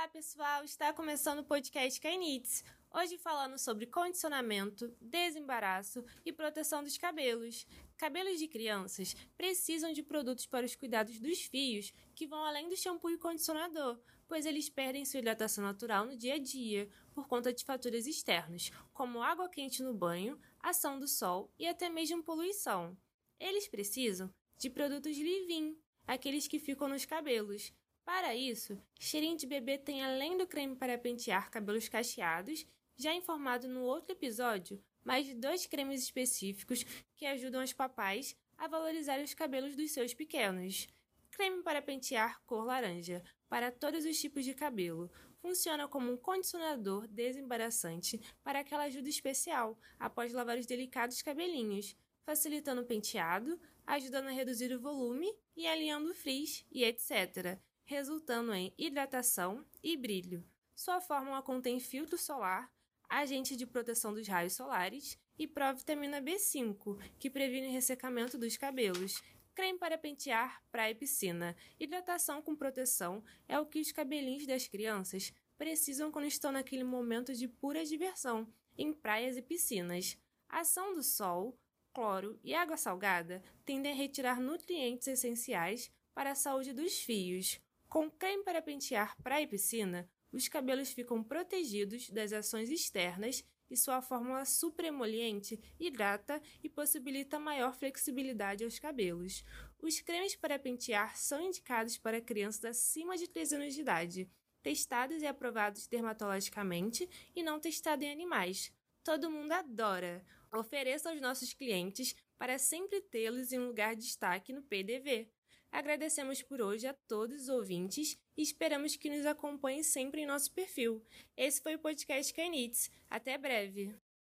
Olá, pessoal! Está começando o podcast Kainitz. Hoje falando sobre condicionamento, desembaraço e proteção dos cabelos. Cabelos de crianças precisam de produtos para os cuidados dos fios que vão além do shampoo e condicionador, pois eles perdem sua hidratação natural no dia a dia por conta de fatores externos, como água quente no banho, ação do sol e até mesmo poluição. Eles precisam de produtos leave-in, aqueles que ficam nos cabelos, para isso, cheirinho de bebê tem além do creme para pentear cabelos cacheados, já informado no outro episódio, mais dois cremes específicos que ajudam os papais a valorizar os cabelos dos seus pequenos. Creme para pentear cor laranja, para todos os tipos de cabelo. Funciona como um condicionador desembaraçante para aquela ajuda especial após lavar os delicados cabelinhos, facilitando o penteado, ajudando a reduzir o volume e alinhando o frizz e etc resultando em hidratação e brilho. Sua fórmula contém filtro solar, agente de proteção dos raios solares e provitamina B5, que previne o ressecamento dos cabelos. Creme para pentear, praia e piscina. Hidratação com proteção é o que os cabelinhos das crianças precisam quando estão naquele momento de pura diversão, em praias e piscinas. Ação do sol, cloro e água salgada tendem a retirar nutrientes essenciais para a saúde dos fios. Com creme para pentear praia e piscina, os cabelos ficam protegidos das ações externas e sua fórmula supremoliente hidrata e possibilita maior flexibilidade aos cabelos. Os cremes para pentear são indicados para crianças acima de 3 anos de idade, testados e aprovados dermatologicamente e não testados em animais. Todo mundo adora! Ofereça aos nossos clientes para sempre tê-los em lugar de destaque no PDV. Agradecemos por hoje a todos os ouvintes e esperamos que nos acompanhem sempre em nosso perfil. Esse foi o podcast Canits. Até breve!